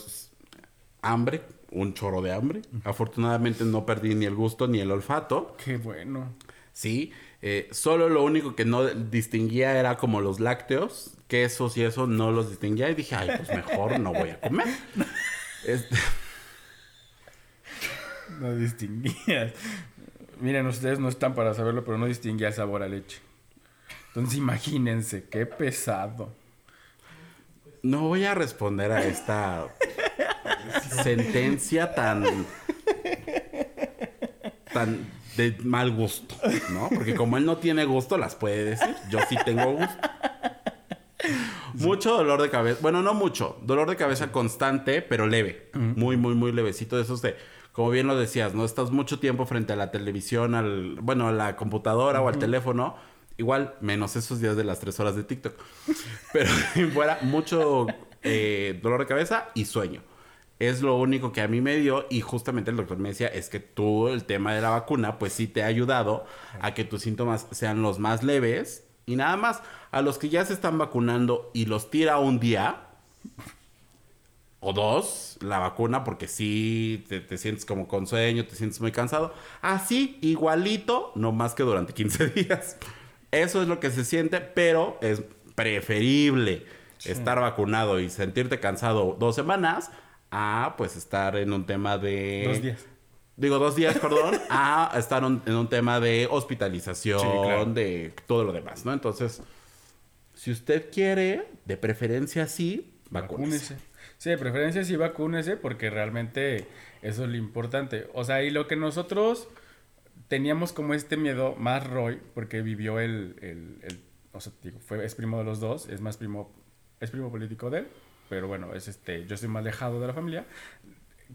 Hambre. Un chorro de hambre. Afortunadamente no perdí ni el gusto ni el olfato. Qué bueno. Sí. Eh, solo lo único que no distinguía era como los lácteos. Quesos y eso no los distinguía. Y dije, ay, pues mejor no voy a comer. Este, No distinguías. Miren, ustedes no están para saberlo, pero no distinguía el sabor a leche. Entonces imagínense, qué pesado. no voy a responder a esta sentencia tan tan de mal gusto, ¿no? Porque como él no tiene gusto, las puede decir. Yo sí tengo gusto. Mucho dolor de cabeza. Bueno, no mucho. Dolor de cabeza constante, pero leve. Muy, muy, muy levecito. De esos de, como bien lo decías, ¿no? Estás mucho tiempo frente a la televisión, al, bueno, a la computadora o al teléfono. Igual, menos esos días de las tres horas de TikTok. Pero fuera, mucho eh, dolor de cabeza y sueño. Es lo único que a mí me dio y justamente el doctor me decía es que tú el tema de la vacuna pues sí te ha ayudado a que tus síntomas sean los más leves y nada más a los que ya se están vacunando y los tira un día o dos la vacuna porque sí te, te sientes como con sueño, te sientes muy cansado. Así, igualito, no más que durante 15 días. Eso es lo que se siente, pero es preferible estar vacunado y sentirte cansado dos semanas a pues estar en un tema de... Dos días. Digo, dos días, perdón, a estar un- en un tema de hospitalización, Sí, claro. de todo lo demás, ¿no? Entonces, si usted quiere, de preferencia sí, vacúnese. Vacúnese. Sí, de preferencia sí vacúnese porque realmente eso es lo importante. O sea, y lo que nosotros teníamos como este miedo, más Roy, porque vivió el, el, el o sea, digo, fue, es primo de los dos, es más primo, es primo político de él, pero bueno, es este, yo estoy más alejado de la familia.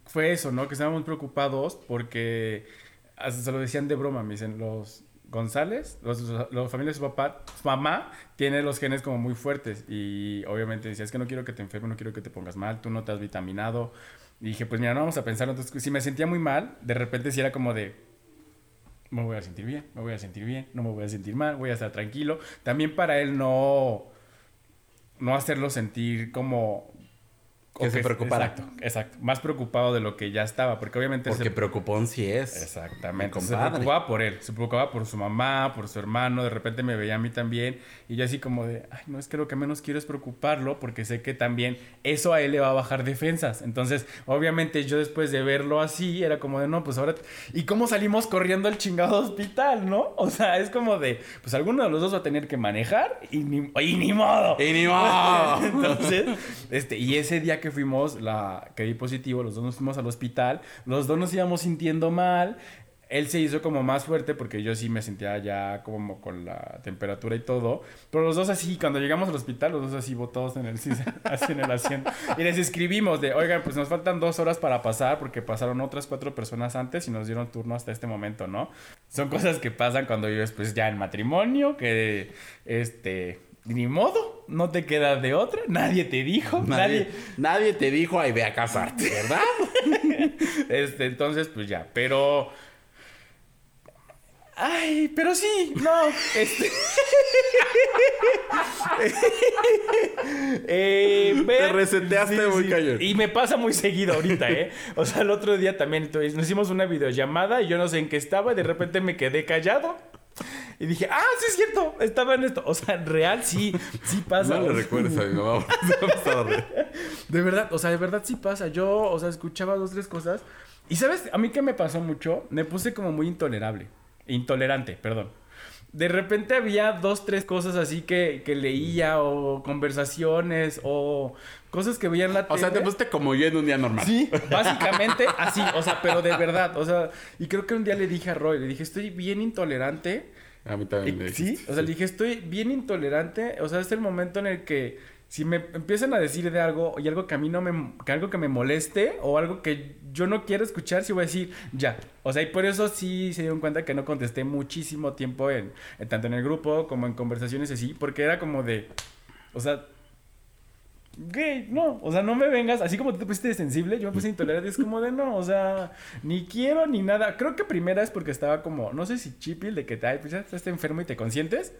Fue eso, ¿no? Que estábamos preocupados porque hasta se lo decían de broma, me dicen, los González, los, los familias de su papá, su mamá tiene los genes como muy fuertes y obviamente decía, es que no quiero que te enfermes, no quiero que te pongas mal, tú no te has vitaminado. Y dije, pues mira, no vamos a pensar. Entonces, si me sentía muy mal, de repente si era como de, me voy a sentir bien, me voy a sentir bien, no me voy a sentir mal, voy a estar tranquilo. También para él no, no hacerlo sentir como que se preocupara. Exacto, exacto. Más preocupado de lo que ya estaba, porque obviamente... Porque se... preocupón sí es. Exactamente. Se preocupaba por él, se preocupaba por su mamá, por su hermano, de repente me veía a mí también, y yo así como de, ay, no, es que lo que menos quiero es preocuparlo, porque sé que también eso a él le va a bajar defensas. Entonces, obviamente yo después de verlo así, era como de, no, pues ahora... ¿Y cómo salimos corriendo al chingado hospital, no? O sea, es como de, pues alguno de los dos va a tener que manejar, y ni, y ni modo. Y ni modo. Entonces, este, y ese día fuimos, la que di positivo, los dos nos fuimos al hospital, los dos nos íbamos sintiendo mal. Él se hizo como más fuerte porque yo sí me sentía ya como con la temperatura y todo. Pero los dos así, cuando llegamos al hospital, los dos así botados en el, así en el asiento. Y les escribimos de, oigan, pues nos faltan dos horas para pasar porque pasaron otras cuatro personas antes y nos dieron turno hasta este momento, ¿no? Son cosas que pasan cuando vives pues ya en matrimonio, que este ni modo, no te quedas de otra, nadie te dijo, nadie, nadie, te dijo, ay, ve a casarte, ¿verdad? este, entonces, pues ya, pero... Ay, pero sí, no, este... eh, Te reseteaste sí, muy sí. cañón. Y me pasa muy seguido ahorita, ¿eh? O sea, el otro día también entonces, nos hicimos una videollamada y yo no sé en qué estaba y de repente me quedé callado. Y dije, ah, sí es cierto, estaba en esto. O sea, real sí, sí pasa. No le recuerdes a mi mamá. de verdad, o sea, de verdad sí pasa. Yo, o sea, escuchaba dos, tres cosas. Y sabes, a mí que me pasó mucho, me puse como muy intolerable. Intolerante, perdón. De repente había dos, tres cosas así que, que leía o conversaciones o cosas que veía en la O sea, te pusiste como yo en un día normal. Sí, básicamente así, o sea, pero de verdad, o sea, y creo que un día le dije a Roy, le dije, estoy bien intolerante. A mí también Y- me Sí, o sea, le dije, estoy bien intolerante, o sea, es el momento en el que si me empiezan a decir de algo y algo que a mí no me, que algo que me moleste o algo que yo no quiero escuchar, sí voy a decir, ya. O sea, y por eso sí se dieron cuenta que no contesté muchísimo tiempo en, en tanto en el grupo como en conversaciones así, porque era como de, o sea, Gay, no, o sea, no me vengas, así como tú te pusiste sensible, yo me puse intolerante, es como de no, o sea, ni quiero ni nada. Creo que primera es porque estaba como, no sé si chipil de que te, ay, pues ya estás enfermo y te consientes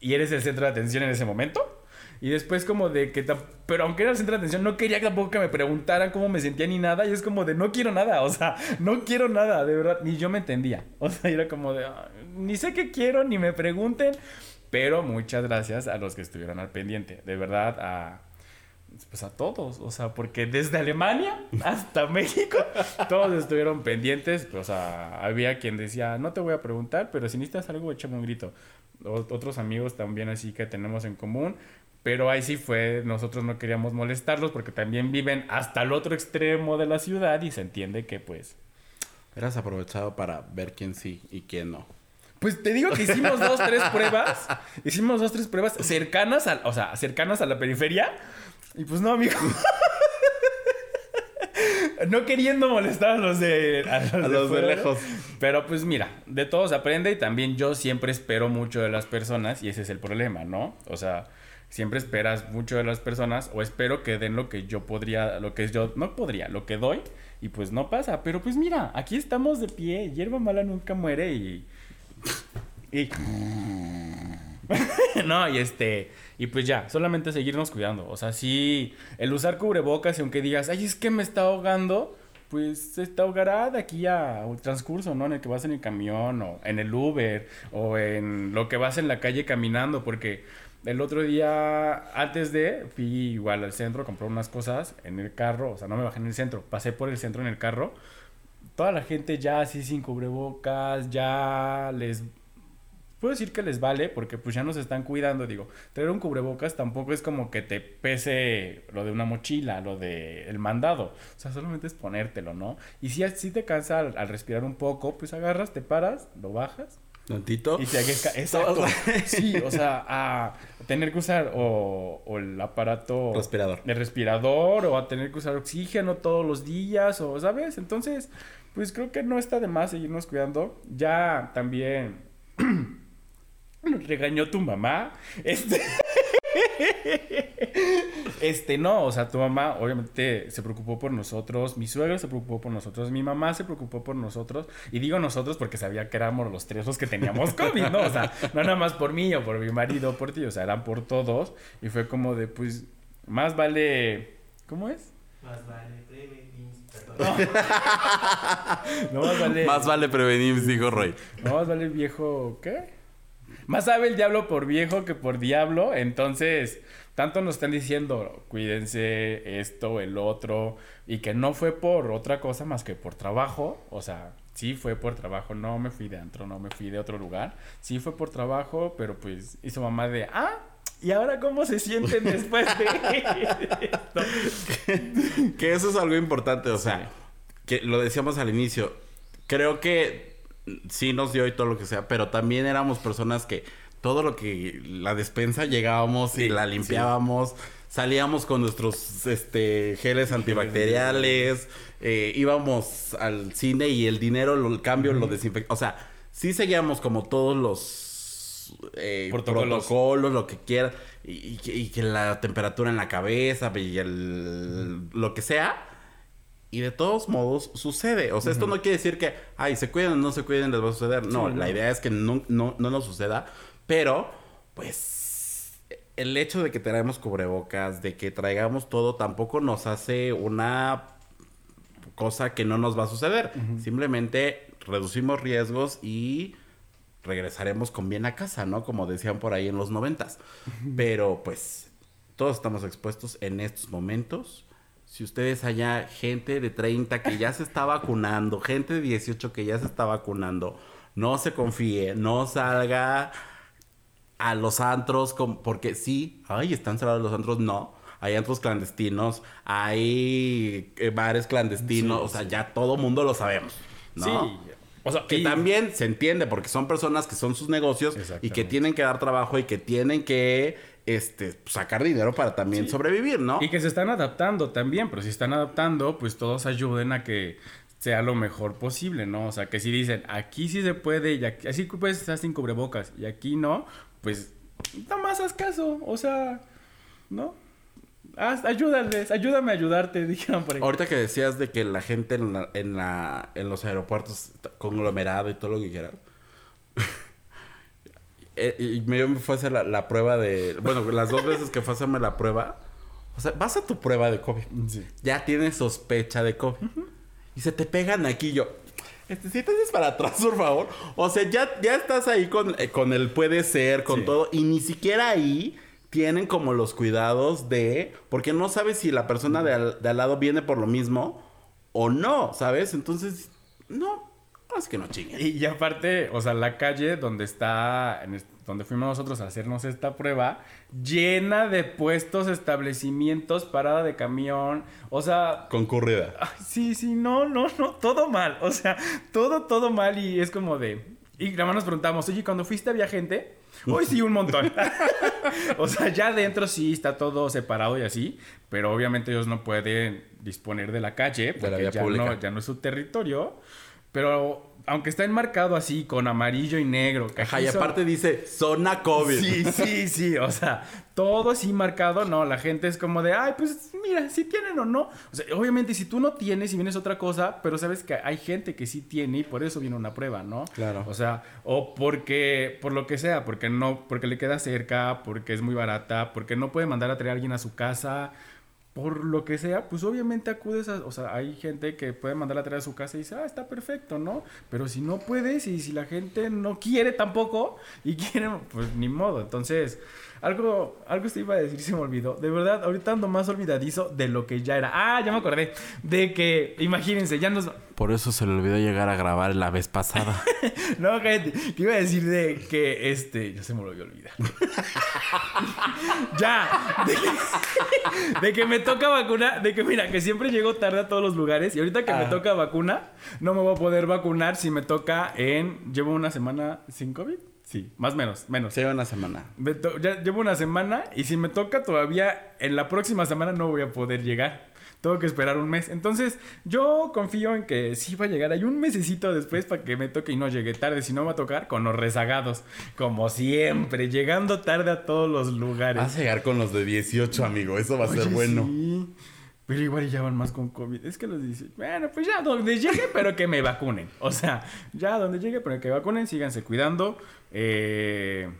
y eres el centro de atención en ese momento. Y después como de que, pero aunque era el centro de atención, no quería tampoco que me preguntaran cómo me sentía ni nada. Y es como de, no quiero nada, o sea, no quiero nada, de verdad. Ni yo me entendía. O sea, era como de, "Ah, ni sé qué quiero, ni me pregunten. Pero muchas gracias a los que estuvieron al pendiente. De verdad, a, pues a todos. O sea, porque desde Alemania hasta México, todos estuvieron pendientes. O sea, había quien decía, no te voy a preguntar, pero si necesitas algo, échame un grito. Otros amigos también así que tenemos en común. Pero ahí sí fue, nosotros no queríamos molestarlos porque también viven hasta el otro extremo de la ciudad y se entiende que pues... Eras aprovechado para ver quién sí y quién no. Pues te digo que hicimos dos, tres pruebas. Hicimos dos, tres pruebas cercanas a, o sea, cercanas a la periferia. Y pues no, amigo. No queriendo molestar a los de, a los A de los de lejos. Pero pues mira, de todo se aprende y también yo siempre espero mucho de las personas y ese es el problema, ¿no? O sea, siempre esperas mucho de las personas o espero que den lo que yo podría, lo que yo no podría, lo que doy y pues no pasa. Pero pues mira, aquí estamos de pie, hierba mala nunca muere y... y no, y este, y pues ya, solamente seguirnos cuidando. O sea, sí, el usar cubrebocas y aunque digas, ay, es que me está ahogando, pues se está ahogará de aquí a un transcurso, ¿no? En el que vas en el camión o en el Uber o en lo que vas en la calle caminando, porque el otro día, antes de, fui igual al centro, compré unas cosas en el carro, o sea, no me bajé en el centro, pasé por el centro en el carro. Toda la gente ya así sin cubrebocas, ya les puedo decir que les vale porque pues ya nos están cuidando. Digo, traer un cubrebocas tampoco es como que te pese lo de una mochila, lo de el mandado. O sea, solamente es ponértelo, ¿no? Y si, si te cansa al, al respirar un poco, pues agarras, te paras, lo bajas Tantito. y te Exacto. Sí, o sea, a tener que usar o, o el aparato Respirador. el respirador o a tener que usar oxígeno todos los días o, ¿sabes? Entonces, pues creo que no está de más seguirnos cuidando. Ya también regañó tu mamá. Este. Este, no, o sea, tu mamá obviamente se preocupó por nosotros, mi suegra se preocupó por nosotros, mi mamá se preocupó por nosotros, y digo nosotros porque sabía que éramos los tres los que teníamos COVID, ¿no? O sea, no nada más por mí o por mi marido o por ti, o sea, eran por todos, y fue como de, pues, más vale, ¿cómo es? Más vale prevenir, perdón. No más vale, Más vale prevenir, dijo Roy. no más vale viejo, ¿qué? Más sabe el diablo por viejo que por diablo, entonces tanto nos están diciendo, cuídense esto, el otro, y que no fue por otra cosa más que por trabajo, o sea, sí fue por trabajo, no me fui de antro, no me fui de otro lugar, sí fue por trabajo, pero pues hizo mamá de, ah, ¿y ahora cómo se sienten después de esto? Que eso es algo importante, o sea, que lo decíamos al inicio. Creo que sí nos dio y todo lo que sea, pero también éramos personas que todo lo que la despensa llegábamos y la limpiábamos. Salíamos con nuestros este, geles antibacteriales, eh, íbamos al cine y el dinero, lo- el cambio, lo desinfectamos. O sea, sí seguíamos como todos los eh, Protocolos. protocolos, lo que quieras, y, y que la temperatura en la cabeza y el, lo que sea. Y de todos modos sucede. O sea, esto no quiere decir que, ay, se cuiden o no se cuiden, les va a suceder. No, Sí, la no. idea es que no, no, no nos suceda. Pero, pues, el hecho de que traigamos cubrebocas, de que traigamos todo, tampoco nos hace una cosa que no nos va a suceder. Simplemente reducimos riesgos y regresaremos con bien a casa, ¿no? Como decían por ahí en los noventas. Pero pues todos estamos expuestos en estos momentos. Si ustedes allá, gente de 30 que ya se está vacunando, gente de 18 que ya se está vacunando, no se confíe, no salga a los antros, con- porque sí, ay, están cerrados los antros, no. Hay antros clandestinos, hay eh, bares clandestinos, Sí, o sea, sí. ya todo mundo lo sabemos, ¿no? Sí, o sea, Que y- también se entiende porque son personas que son sus negocios y que tienen que dar trabajo y que tienen que este, sacar dinero para también Sí. sobrevivir, ¿no? Y que se están adaptando también, pero si están adaptando, pues todos ayuden a que sea lo mejor posible, ¿no? O sea, que si dicen, aquí sí se puede, y aquí, así puedes estar sin cubrebocas, y aquí no, pues nada más haz caso, o sea, ¿no? Haz, ayúdales, ayúdame a ayudarte, dijeron por ahí. Ahorita que decías de que la gente en, la, en, la- en los aeropuertos conglomerado y todo lo que quieras. Eh, y me, yo me fue a hacer la, la prueba de... Bueno, las dos veces que fue a hacerme la prueba. O sea, vas a tu prueba de COVID. Sí. Ya tienes sospecha de COVID. Y se te pegan aquí yo. Este, si te haces para atrás, por favor. O sea, ya, ya estás ahí con, eh, con el puede ser, con Sí. todo. Y ni siquiera ahí tienen como los cuidados de... Porque no sabes si la persona de al, de al lado viene por lo mismo o no, ¿sabes? Entonces, no. Es que no chinguen. Y, y aparte, o sea, la calle donde está, en donde fuimos nosotros a hacernos esta prueba, llena de puestos, establecimientos, parada de camión, o sea, Concurrida. Ay, sí, sí, no, no, no, todo mal. O sea, todo, todo mal y es como de... Y nada más nos preguntamos, oye, cuando fuiste había gente? Hoy sí, un montón. o sea, ya adentro sí está todo separado y así, pero obviamente ellos no pueden disponer de la calle la porque vía ya, pública. no, ya no es su territorio. Pero aunque está enmarcado así con amarillo y negro, que Ajá, y son- aparte dice zona COVID. Sí, sí, sí, o sea, todo así marcado, no, la gente es como de, ay, pues mira, si tienen o no. O sea, obviamente si tú no tienes y vienes otra cosa, pero sabes que hay gente que sí tiene y por eso viene una prueba, ¿no? Claro. O sea, o porque, por lo que sea, porque no, porque le queda cerca, porque es muy barata, porque no puede mandar a traer a alguien a su casa, por lo que sea, pues obviamente acudes a, o sea, hay gente que puede mandar a traer a su casa y dice, ah, está perfecto, ¿no? Pero si no puedes y si la gente no quiere tampoco y quiere, pues ni modo. Entonces, algo, algo se iba a decir, se me olvidó. De verdad, ahorita ando más olvidadizo de lo que ya era. Ah, ya me acordé. De que, imagínense, ya nos, Por eso se le olvidó llegar a grabar la vez pasada. No, gente, que iba a decir de que este. Ya se me lo voy a olvidar. ya. De que, de que me toca vacuna. De que mira, que siempre llego tarde a todos los lugares. Y ahorita que me Ah. toca vacuna, no me voy a poder vacunar si me toca en. Llevo una semana sin COVID. Sí, más o menos, menos. Se una semana. Ya llevo una semana y si me toca todavía en la próxima semana no voy a poder llegar. Tengo que esperar un mes. Entonces, yo confío en que sí va a llegar. Hay un mesecito después para que me toque y no llegue tarde. Si no, va a tocar con los rezagados. Como siempre, llegando tarde a todos los lugares. Vas a llegar con los de 18, amigo. Eso va a ser bueno. sí. Pero igual ya van más con COVID. Es que los dice, bueno, pues ya donde llegue, pero que me vacunen. O sea, ya donde llegue, pero que vacunen, síganse cuidando. Eh,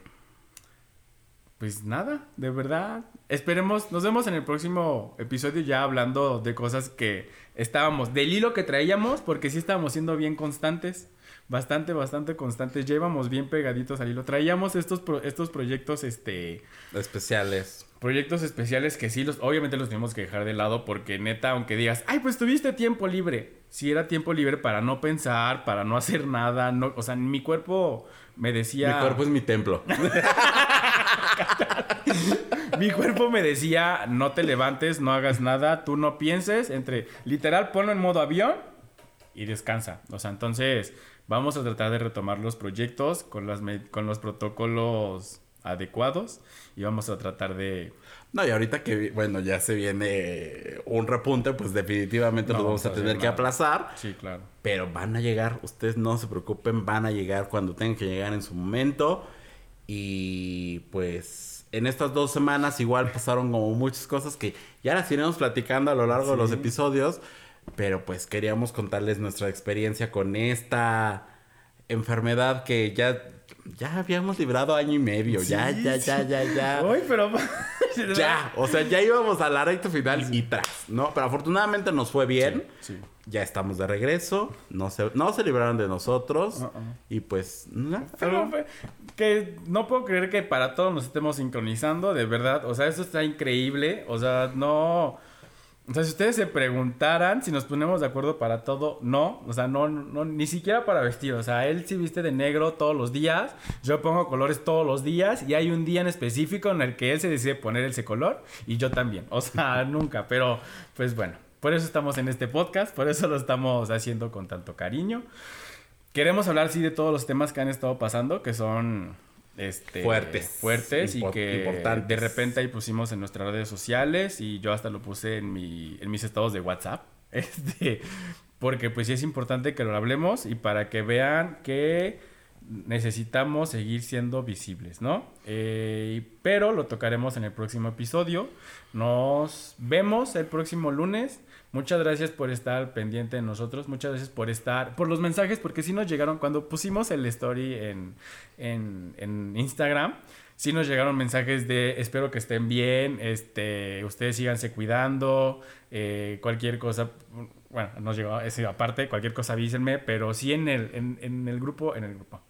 pues nada, de verdad. Esperemos, nos vemos en el próximo episodio ya hablando de cosas que estábamos, del hilo que traíamos, porque sí estábamos siendo bien constantes. Bastante, bastante constantes. Ya íbamos bien pegaditos al hilo. Traíamos estos, pro- estos proyectos, este Especiales. Proyectos especiales que sí los obviamente los tenemos que dejar de lado porque neta aunque digas ay pues tuviste tiempo libre si era tiempo libre para no pensar para no hacer nada no o sea mi cuerpo me decía Mi cuerpo es mi templo. mi cuerpo me decía no te levantes no hagas nada tú no pienses entre literal ponlo en modo avión y descansa o sea entonces vamos a tratar de retomar los proyectos con las con los protocolos adecuados y vamos a tratar de No, y ahorita que, bueno, ya se viene un repunte, pues definitivamente No nos vamos a vamos a tener que nada. aplazar. sí claro Pero van a llegar, ustedes no se preocupen, van a llegar cuando tengan que llegar en su momento. Y pues en estas dos semanas igual pasaron como muchas cosas que ya las iremos platicando a lo largo de los episodios. Pero pues queríamos contarles nuestra experiencia con esta enfermedad que ya, ya habíamos librado año y medio. ya, Sí, ya, sí. ya, ya, ya. Uy, pero. Ya, o sea, ya íbamos a la recta final y tras, ¿no? Pero afortunadamente nos fue bien. Sí. Ya estamos de regreso. No se, no se libraron de nosotros. Uh-uh. Y pues, no, Pero que no puedo creer que para todos nos estemos sincronizando, de verdad. O sea, eso está increíble. O sea, no. O sea, si ustedes se preguntaran si nos ponemos de acuerdo para todo, no. O sea, no, no, ni siquiera para vestir. O sea, él sí viste de negro todos los días. Yo pongo colores todos los días. Y hay un día en específico en el que él se decide poner ese color. Y yo también. O sea, nunca. Pero, pues bueno. Por eso estamos en este podcast. Por eso lo estamos haciendo con tanto cariño. Queremos hablar, sí, de todos los temas que han estado pasando, que son este, Fuertes. fuertes y que importantes. de repente ahí pusimos en nuestras redes sociales y yo hasta lo puse en, mi, en mis estados de WhatsApp. Este, porque pues sí es importante que lo hablemos y para que vean que necesitamos seguir siendo visibles, ¿no? Eh, pero lo tocaremos en el próximo episodio. Nos vemos el próximo lunes. Muchas gracias por estar pendiente de nosotros. Muchas gracias por estar, por los mensajes, porque sí nos llegaron cuando pusimos el story en, en, en Instagram. Sí nos llegaron mensajes de espero que estén bien, este, ustedes síganse cuidando, eh, cualquier cosa, bueno, nos llegó ese aparte, cualquier cosa avísenme, pero sí en el, en, en el grupo, en el grupo,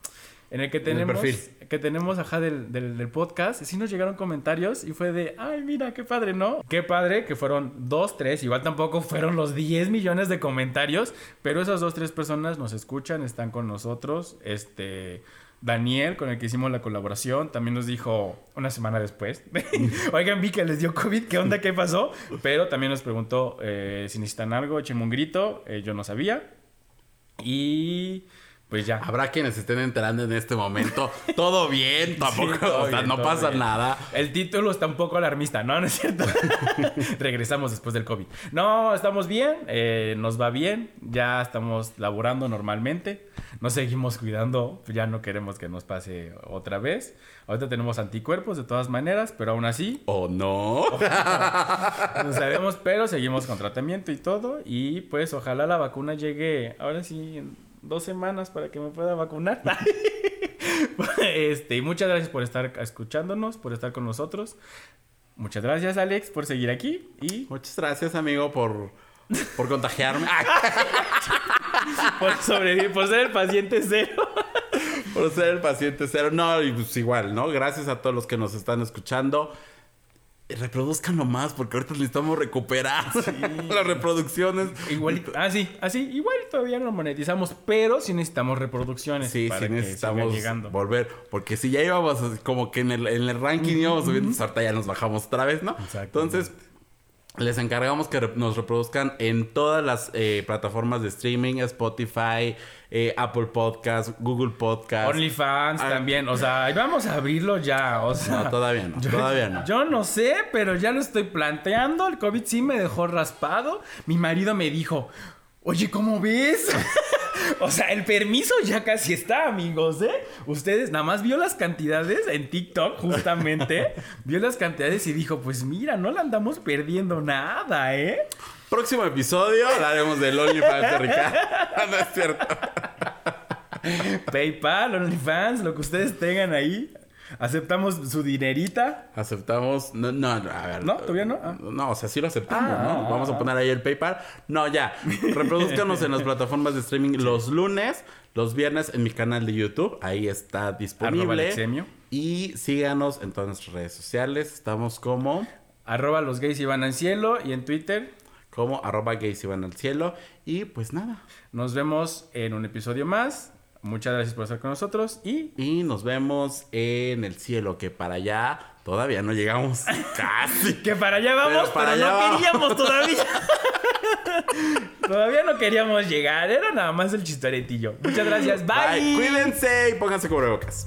en el que el tenemos, perfil. que tenemos, ajá, del, del, del podcast, sí nos llegaron comentarios y fue de, ay, mira, qué padre, ¿no? Qué padre que fueron dos, tres, igual tampoco fueron los 10 millones de comentarios, pero esas dos, tres personas nos escuchan, están con nosotros, este... Daniel, con el que hicimos la colaboración, también nos dijo una semana después, oigan, vi que les dio COVID, ¿qué onda? ¿Qué pasó? Pero también nos preguntó eh, si necesitan algo, échenme un grito, eh, yo no sabía. Y pues ya. Habrá quienes estén enterando en este momento. Todo bien, tampoco, todo o sea, bien, no todo pasa bien. nada. El título está un poco alarmista, ¿no? No es cierto. Regresamos después del COVID. No, estamos bien, eh, nos va bien, ya estamos laborando normalmente, nos seguimos cuidando, ya no queremos que nos pase otra vez. Ahorita tenemos anticuerpos de todas maneras, pero aún así ¿O no? no sabemos, pero seguimos con tratamiento y todo. Y pues ojalá la vacuna llegue ahora sí dos semanas para que me pueda vacunar. este, muchas gracias por estar escuchándonos, por estar con nosotros. Muchas gracias, Alex, por seguir aquí. Y Muchas gracias, amigo, por, por contagiarme. por sobrevivir, por ser el paciente cero. por ser el paciente cero. No, pues igual, ¿no? Gracias a todos los que nos están escuchando. Reproduzcanlo más porque ahorita necesitamos recuperar las reproducciones. Igual, ah, sí, así, igual todavía no monetizamos, pero sí necesitamos reproducciones. Sí, para sí que necesitamos llegando. volver. Porque si ya íbamos así como que en el, en el ranking íbamos subiendo, pues ahorita ya nos bajamos otra vez, ¿no? Entonces, les encargamos que nos reproduzcan en todas las eh, plataformas de streaming, Spotify, eh, Apple Podcast, Google Podcast. OnlyFans Ah. también, o sea, vamos a abrirlo ya, o sea. No, todavía no, todavía no. Yo no sé, pero ya lo estoy planteando. El COVID sí me dejó raspado. Mi marido me dijo, oye, ¿cómo ves? o sea, el permiso ya casi está, amigos, ¿eh? Ustedes nada más vio las cantidades en TikTok, justamente. vio las cantidades y dijo, pues mira, no la andamos perdiendo nada, ¿eh? Próximo episodio hablaremos del OnlyFans de Ricardo. no es cierto. PayPal, OnlyFans, lo que ustedes tengan ahí. Aceptamos su dinerita. Aceptamos. No, no, no, a ver. ¿No? ¿Todavía no? Ah. No, o sea, sí lo aceptamos, Ah, ¿no? Vamos a poner ahí el PayPal. No, ya. Reproduzcanos en las plataformas de streaming los lunes, los viernes en mi canal de YouTube. Ahí está disponible. Y síganos en todas nuestras redes sociales. Estamos como, Arroba los gays y van al cielo. Y en Twitter como arroba gays y van al cielo. Y pues nada. Nos vemos en un episodio más. Muchas gracias por estar con nosotros y Y nos vemos en el cielo, que para allá todavía no llegamos. Casi. que para allá vamos, Pero pero, para allá no vamos. queríamos todavía. todavía no queríamos llegar, era nada más el chistoretillo. Muchas gracias, bye. Cuídense y pónganse cubrebocas.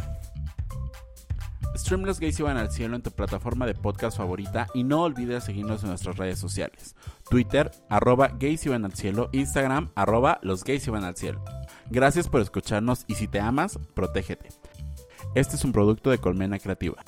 Stream Los Gays Iban al Cielo en tu plataforma de podcast favorita y no olvides seguirnos en nuestras redes sociales. Twitter, arroba Gays Iban al Cielo, Instagram, arroba Los Gays Iban al Cielo. Gracias por escucharnos y si te amas, protégete. Este es un producto de Colmena Creativa.